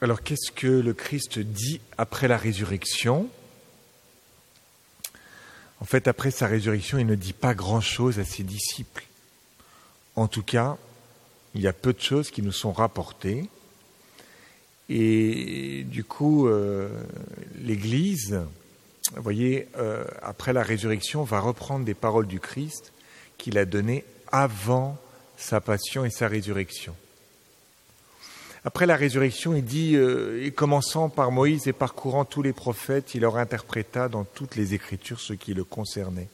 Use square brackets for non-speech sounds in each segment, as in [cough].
Alors qu'est-ce que le Christ dit après la résurrection? En fait, après sa résurrection, il ne dit pas grand-chose à ses disciples. En tout cas, il y a peu de choses qui nous sont rapportées. Et du coup, euh, l'Église, vous voyez, euh, après la résurrection, va reprendre des paroles du Christ qu'il a données avant sa passion et sa résurrection. Après la résurrection, il dit, euh, et commençant par Moïse et parcourant tous les prophètes, il leur interpréta dans toutes les Écritures ce qui le concernait.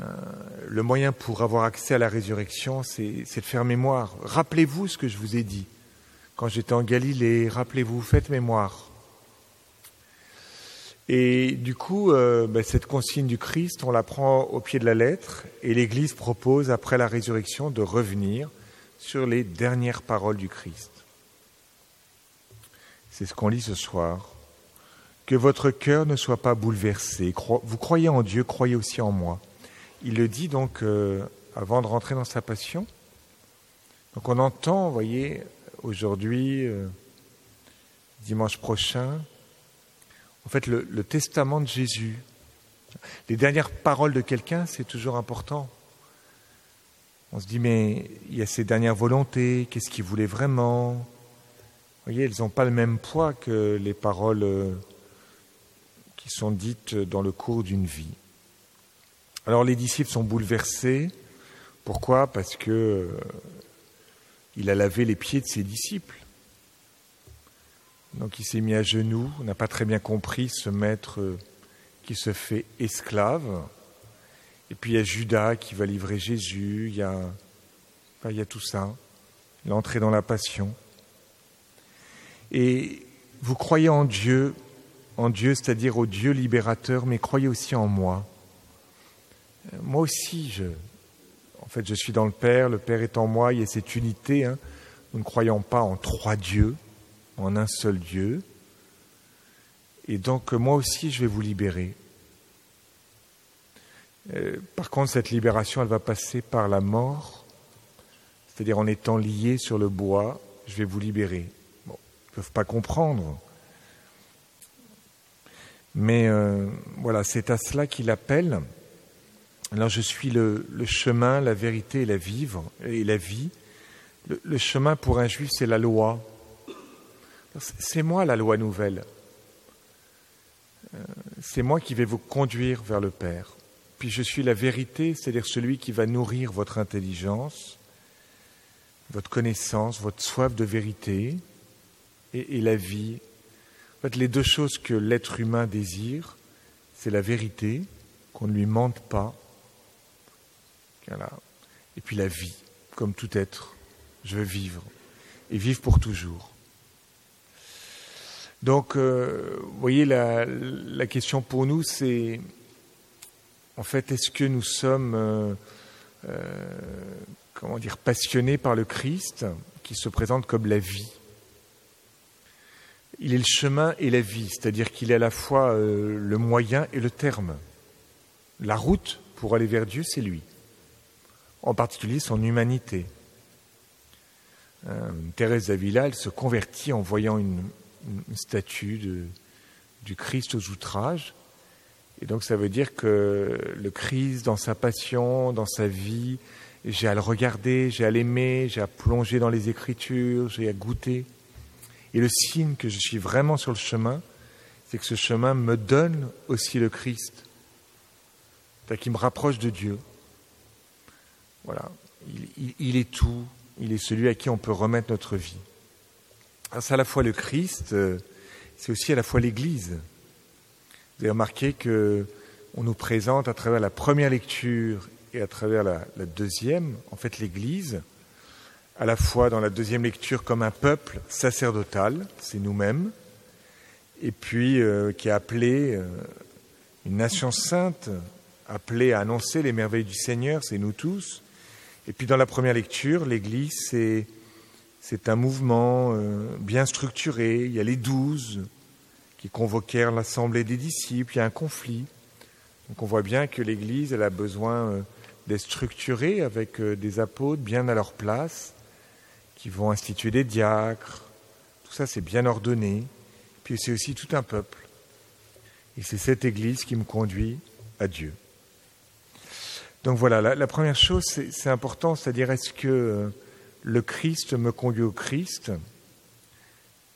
Euh, le moyen pour avoir accès à la résurrection, c'est de faire mémoire. Rappelez-vous ce que je vous ai dit. Quand j'étais en Galilée, rappelez-vous, faites mémoire. Et du coup, euh, ben, cette consigne du Christ, on la prend au pied de la lettre, et l'Église propose, après la résurrection, de revenir sur les dernières paroles du Christ. C'est ce qu'on lit ce soir. Que votre cœur ne soit pas bouleversé. Vous croyez en Dieu, croyez aussi en moi. Il le dit donc euh, avant de rentrer dans sa passion. Donc on entend, vous voyez, aujourd'hui, euh, dimanche prochain, en fait, le, le, testament de Jésus. Les dernières paroles de quelqu'un, c'est toujours important. On se dit, mais il y a ses dernières volontés, qu'est-ce qu'il voulait vraiment? Voyez, elles n'ont pas le même poids que les paroles euh, qui sont dites dans le cours d'une vie. Alors les disciples sont bouleversés. Pourquoi? Parce que euh, il a lavé les pieds de ses disciples. Donc il s'est mis à genoux. N'a pas très bien compris ce maître euh, qui se fait esclave. Et puis il y a Judas qui va livrer Jésus. Il y a, il y a. L'entrée dans la passion. Et vous croyez en Dieu, en Dieu, c'est-à-dire au Dieu libérateur, mais croyez aussi en moi. Euh, moi aussi, je, en fait, je suis dans le Père, le Père est en moi, il y a cette unité. Hein. Nous ne croyons pas en trois dieux, en un seul Dieu. Et donc, moi aussi, je vais vous libérer. Euh, par contre, cette libération, elle va passer par la mort, c'est-à-dire en étant lié sur le bois, je vais vous libérer peuvent pas comprendre. Mais euh, voilà, c'est à cela qu'il appelle. Alors je suis le, chemin, la vérité et la vivre et la vie. Le, chemin pour un juif, c'est la loi. C'est moi la loi nouvelle. Euh, c'est moi qui vais vous conduire vers le Père. Puis je suis la vérité, c'est-à-dire celui qui va nourrir votre intelligence, votre connaissance, votre soif de vérité et, la vie. En fait, les deux choses que l'être humain désire, c'est la vérité, qu'on ne lui mente pas, et puis la vie, comme tout être. Je veux vivre, et vivre pour toujours. Donc, euh, vous voyez, la, question pour nous, c'est, en fait, est-ce que nous sommes, euh, euh, comment dire, passionnés par le Christ, qui se présente comme la vie? Il est le chemin et la vie, c'est-à-dire qu'il est à la fois euh, le moyen et le terme. La route pour aller vers Dieu, c'est lui, en particulier son humanité. Euh, Thérèse d'Avila, elle se convertit en voyant une, statue du Christ aux outrages. Et donc ça veut dire que le Christ, dans sa passion, dans sa vie, j'ai à le regarder, j'ai à l'aimer, j'ai à plonger dans les Écritures, j'ai à goûter. Et le signe que je suis vraiment sur le chemin, c'est que ce chemin me donne aussi le Christ, qui me rapproche de Dieu. Voilà, il, est tout, il est celui à qui on peut remettre notre vie. C'est à la fois le Christ, euh, c'est aussi à la fois l'Église. Vous avez remarqué que on nous présente à travers la première lecture et à travers la deuxième, en fait, l'Église, à la fois dans la deuxième lecture comme un peuple sacerdotal, c'est nous-mêmes, et puis euh, qui est appelé euh, une nation sainte, appelée à annoncer les merveilles du Seigneur, c'est nous tous. Et puis dans la première lecture, l'Église, c'est, c'est un mouvement euh, bien structuré, il y a les douze qui convoquèrent l'assemblée des disciples, il y a un conflit. Donc on voit bien que l'Église, elle a besoin d'être structurée avec des apôtres bien à leur place qui vont instituer des diacres, Tout ça, c'est bien ordonné. Puis c'est aussi tout un peuple. Et c'est cette Église qui me conduit à Dieu. Donc voilà, la, première chose, c'est important, c'est-à-dire est-ce que euh, le Christ me conduit au Christ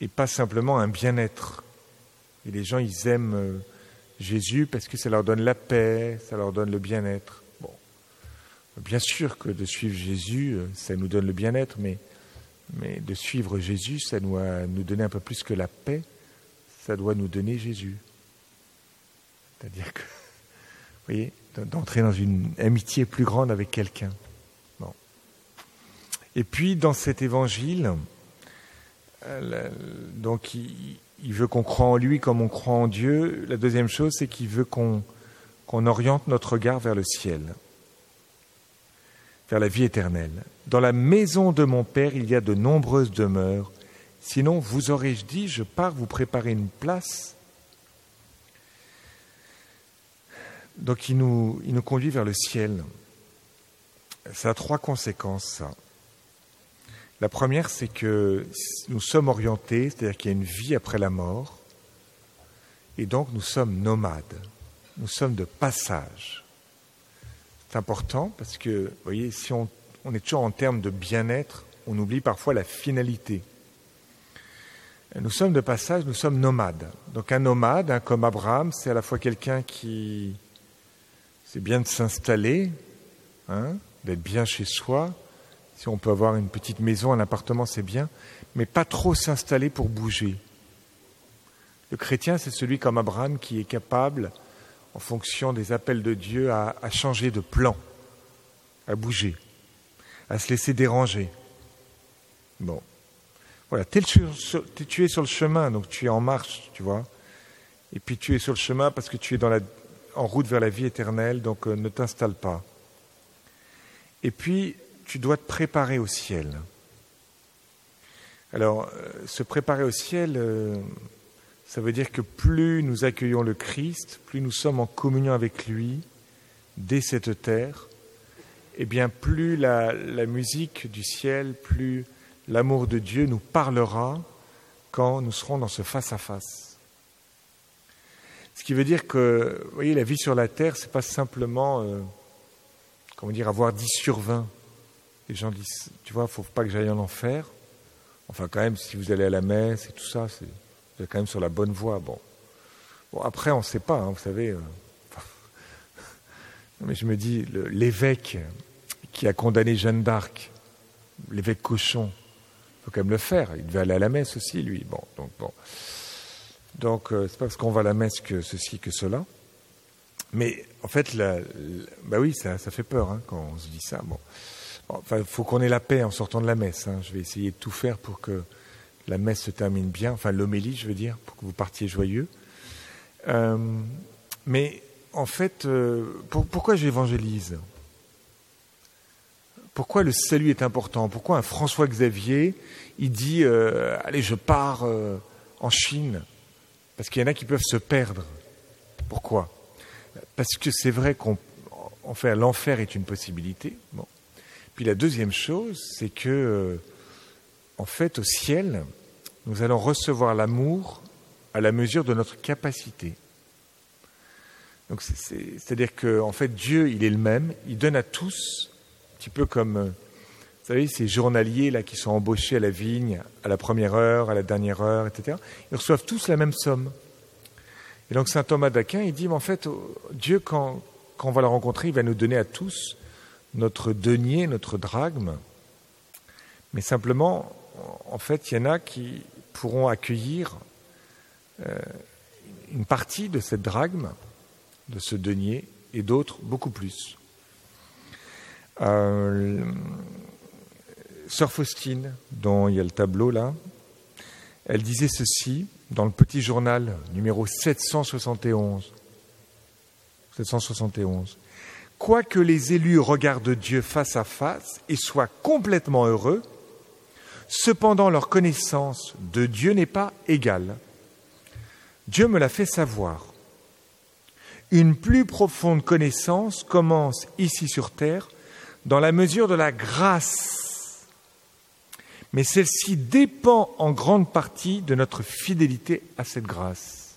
et pas simplement un bien-être. Et les gens, ils aiment euh, Jésus parce que ça leur donne la paix, ça leur donne le bien-être. Bon, bien sûr que de suivre Jésus, euh, ça nous donne le bien-être, mais, mais de suivre Jésus, ça doit nous donner un peu plus que la paix, ça doit nous donner Jésus. C'est-à-dire que, vous voyez, d'entrer dans une amitié plus grande avec quelqu'un. Bon. Et puis, dans cet évangile, euh, donc, il, veut qu'on croit en lui comme on croit en Dieu. La deuxième chose, c'est qu'il veut qu'on oriente notre regard vers le ciel, vers la vie éternelle. Dans la maison de mon Père, il y a de nombreuses demeures. Sinon, vous aurais-je dit, je pars vous préparer une place? Donc, il nous, il nous conduit vers le ciel. Ça a trois conséquences. La première, c'est que nous sommes orientés, c'est-à-dire qu'il y a une vie après la mort, et donc nous sommes nomades, nous sommes de passage. C'est important parce que, vous voyez, si on, est toujours en termes de bien-être, on oublie parfois la finalité. Nous sommes de passage, nous sommes nomades. Donc un nomade, comme Abraham, c'est à la fois quelqu'un qui, c'est bien de s'installer, hein, d'être bien chez soi, si on peut avoir une petite maison, un appartement, c'est bien, mais pas trop s'installer pour bouger. Le chrétien, c'est celui comme Abraham qui est capable, en fonction des appels de Dieu, à, changer de plan, à bouger, à se laisser déranger. Bon. Voilà, tu es sur le chemin, donc tu es en marche, tu vois. Et puis tu es sur le chemin parce que tu es en route vers la vie éternelle, donc euh, ne t'installe pas. Et puis, tu dois te préparer au ciel. Alors, euh, se préparer au ciel, euh, ça veut dire que plus nous accueillons le Christ, plus nous sommes en communion avec lui dès cette terre, et eh bien plus la, la musique du ciel, plus l'amour de Dieu nous parlera quand nous serons dans ce face-à-face. Ce qui veut dire que, vous voyez, la vie sur la terre, c'est pas simplement, euh, comment dire, avoir 10 sur 20. Les gens disent, tu vois, il ne faut pas que j'aille en enfer. Enfin, quand même, si vous allez à la messe et tout ça, c'est, vous quand même sur la bonne voie. Bon, bon après, on ne sait pas, hein, vous savez. Euh, [laughs] mais je me dis, l'évêque qui a condamné Jeanne d'Arc, l'évêque cochon, il faut quand même le faire. Il devait aller à la messe aussi, lui. Bon, donc bon. Donc, euh, c'est pas parce qu'on va à la messe que ceci, que cela. Mais en fait, bah oui, ça, fait peur hein, quand on se dit ça. Bon. Faut qu'on ait la paix en sortant de la messe. Hein. Je vais essayer de tout faire pour que la messe se termine bien, enfin l'homélie, je veux dire, pour que vous partiez joyeux. Euh, mais en fait, euh, pourquoi j'évangélise? Pourquoi le salut est important? Pourquoi un François Xavier, il dit euh, Allez, je pars en Chine? Parce qu'il y en a qui peuvent se perdre. Pourquoi? Parce que c'est vrai qu'en fait, l'enfer est une possibilité. Puis la deuxième chose, c'est que, en fait, au ciel, nous allons recevoir l'amour à la mesure de notre capacité. C'est-à-dire que, en fait, Dieu, il est le même, il donne à tous, un petit peu comme, euh, vous savez, ces journaliers là qui sont embauchés à la vigne, à la première heure, à la dernière heure, etc. Ils reçoivent tous la même somme. Et donc, saint Thomas d'Aquin, il dit, mais en fait, Dieu, quand, quand on va le rencontrer, il va nous donner à tous notre denier, notre drachme, mais simplement, en fait, il y en a qui pourront accueillir euh, une partie de cette drachme, de ce denier, et d'autres beaucoup plus. Euh, Sœur Faustine, dont il y a le tableau là, elle disait ceci dans le petit journal numéro 771. 771 quoique les élus regardent Dieu face à face et soient complètement heureux, cependant leur connaissance de Dieu n'est pas égale. Dieu me l'a fait savoir. Une plus profonde connaissance commence ici sur terre dans la mesure de la grâce. mais celle-ci dépend en grande partie de notre fidélité à cette grâce.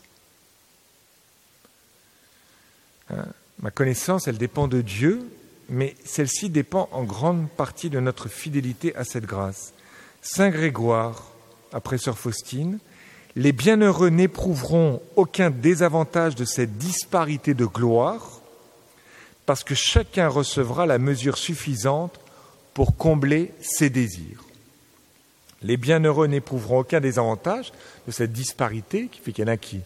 Hein, ma connaissance, elle dépend de Dieu, mais celle-ci dépend en grande partie de notre fidélité à cette grâce. Saint Grégoire, après Sœur Faustine, les bienheureux n'éprouveront aucun désavantage de cette disparité de gloire, parce que chacun recevra la mesure suffisante pour combler ses désirs. Les bienheureux n'éprouveront aucun désavantage de cette disparité, qui fait qu'il y en a qui,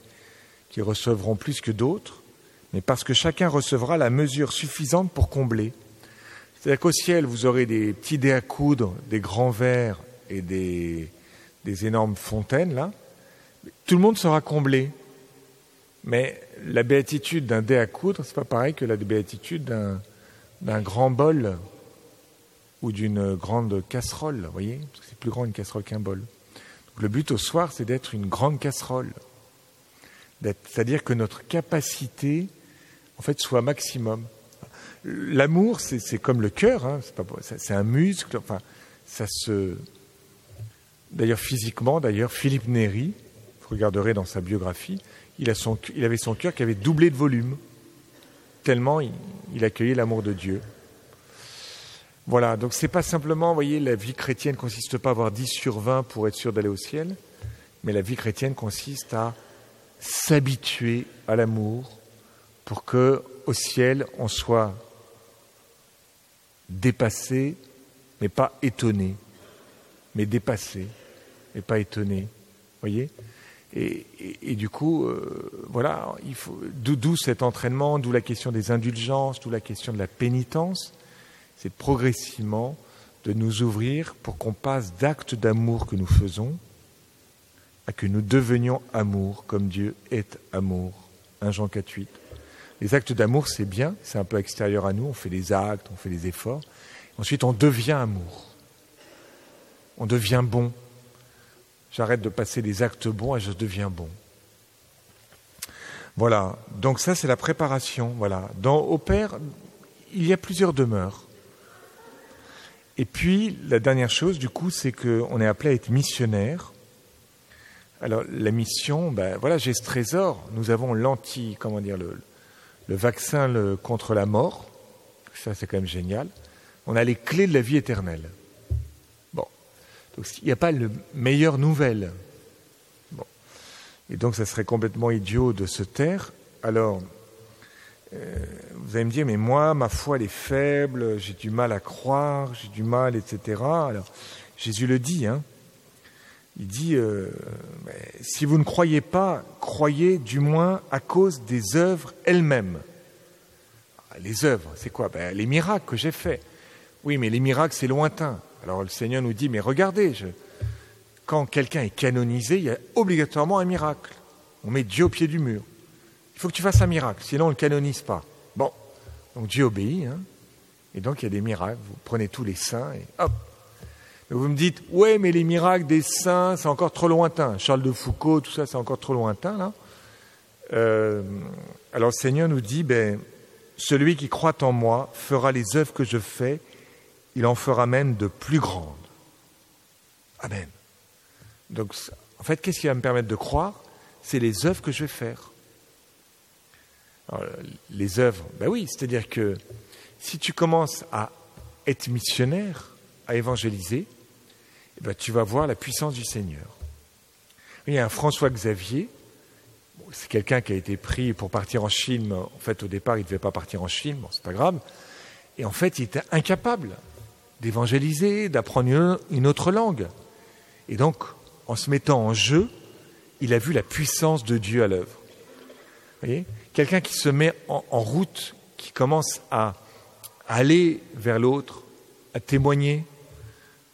qui recevront plus que d'autres, mais parce que chacun recevra la mesure suffisante pour combler. C'est-à-dire qu'au ciel, vous aurez des petits dés à coudre, des grands verres et des, énormes fontaines, là. Tout le monde sera comblé. Mais la béatitude d'un dé à coudre, c'est pas pareil que la béatitude d'un grand bol ou d'une grande casserole, vous voyez Parce que c'est plus grand une casserole qu'un bol. le but au soir, c'est d'être une grande casserole. C'est-à-dire que notre capacité, en fait, soit maximum. L'amour, c'est comme le cœur, hein, c'est un muscle, enfin, ça se. D'ailleurs, physiquement, d'ailleurs, Philippe Néry, vous regarderez dans sa biographie, il, avait son cœur qui avait doublé de volume, tellement il, il accueillait l'amour de Dieu. Voilà, donc c'est pas simplement, vous voyez, la vie chrétienne consiste pas à avoir 10 sur 20 pour être sûr d'aller au ciel, mais la vie chrétienne consiste à s'habituer à l'amour pour que au ciel on soit dépassé, mais pas étonné, mais dépassé, mais pas étonné. Voyez et, et, du coup, euh, voilà, il faut d'où cet entraînement, d'où la question des indulgences, d'où la question de la pénitence c'est progressivement de nous ouvrir pour qu'on passe d'actes d'amour que nous faisons à que nous devenions amour comme Dieu est amour. 1 Jean 4, 8. Les actes d'amour, c'est bien, c'est un peu extérieur à nous, on fait des actes, on fait des efforts. Ensuite, on devient amour. On devient bon. J'arrête de passer des actes bons et je deviens bon. Voilà, donc ça c'est la préparation. Voilà. Dans Au Père, il y a plusieurs demeures. Et puis, la dernière chose, du coup, c'est qu'on est appelé à être missionnaire. Alors, la mission, ben voilà, j'ai ce trésor. Nous avons l'anti, comment dire, le, vaccin contre la mort. Ça, c'est quand même génial. On a les clés de la vie éternelle. Il n'y a pas le meilleure nouvelle. Et donc, ça serait complètement idiot de se taire. Alors, euh, vous allez me dire, mais moi, ma foi, elle est faible, j'ai du mal à croire, j'ai du mal, etc. Alors, Jésus le dit, hein. Il dit, euh, si vous ne croyez pas, croyez du moins à cause des œuvres elles-mêmes. Ah, les œuvres, c'est quoi? Ben, Les miracles que j'ai faits. Oui, mais les miracles, c'est lointain. Alors le Seigneur nous dit, mais regardez, quand quelqu'un est canonisé, il y a obligatoirement un miracle. On met Dieu au pied du mur. Il faut que tu fasses un miracle, sinon on ne le canonise pas. Bon, donc Dieu obéit, hein. et donc il y a des miracles. Vous prenez tous les saints et hop. Vous me dites, ouais, mais les miracles des saints, c'est encore trop lointain. Charles de Foucault, tout ça, c'est encore trop lointain, là. Euh, alors le Seigneur nous dit, ben, celui qui croit en moi fera les œuvres que je fais, il en fera même de plus grandes. Amen. Donc, en fait, qu'est-ce qui va me permettre de croire? C'est les œuvres que je vais faire les œuvres, ben oui, c'est-à-dire que si tu commences à être missionnaire, à évangéliser, eh ben tu vas voir la puissance du Seigneur. Il y a un François Xavier, c'est quelqu'un qui a été pris pour partir en Chine. En fait, au départ, il ne devait pas partir en Chine, bon, c'est pas grave. Et en fait, il était incapable d'évangéliser, d'apprendre une autre langue. Et donc, en se mettant en jeu, il a vu la puissance de Dieu à l'œuvre. Quelqu'un qui se met en, route, qui commence à, aller vers l'autre, à témoigner.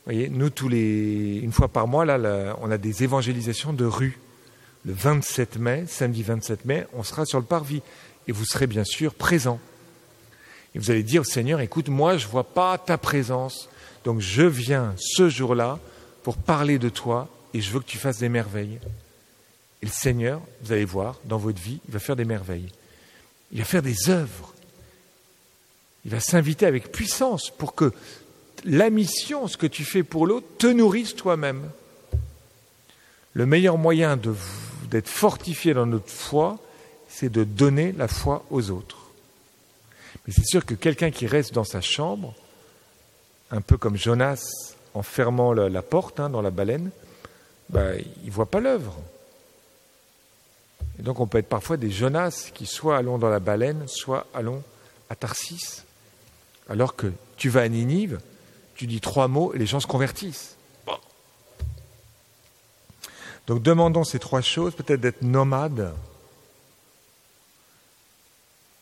Voyez, nous, tous les, une fois par mois, là, on a des évangélisations de rue. Le 27 mai, samedi 27 mai, on sera sur le parvis. Et vous serez bien sûr présent. Et vous allez dire au Seigneur, écoute, moi, je ne vois pas ta présence. Donc je viens ce jour-là pour parler de toi et je veux que tu fasses des merveilles. Et le Seigneur, vous allez voir, dans votre vie, il va faire des merveilles. Il va faire des œuvres. Il va s'inviter avec puissance pour que la mission, ce que tu fais pour l'autre, te nourrisse toi-même. Le meilleur moyen d'être fortifié dans notre foi, c'est de donner la foi aux autres. Mais c'est sûr que quelqu'un qui reste dans sa chambre, un peu comme Jonas en fermant la, porte hein, dans la baleine, bah, il ne voit pas l'œuvre. Et donc on peut être parfois des Jonas qui soit allons dans la baleine, soit allons à Tarsis. Alors que tu vas à Ninive, tu dis trois mots et les gens se convertissent. Donc demandons ces trois choses, peut-être d'être nomades,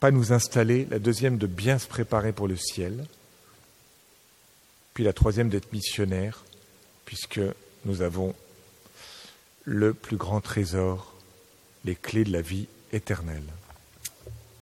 pas nous installer, la deuxième de bien se préparer pour le ciel, puis la troisième d'être missionnaire, puisque nous avons le plus grand trésor, les clés de la vie éternelle.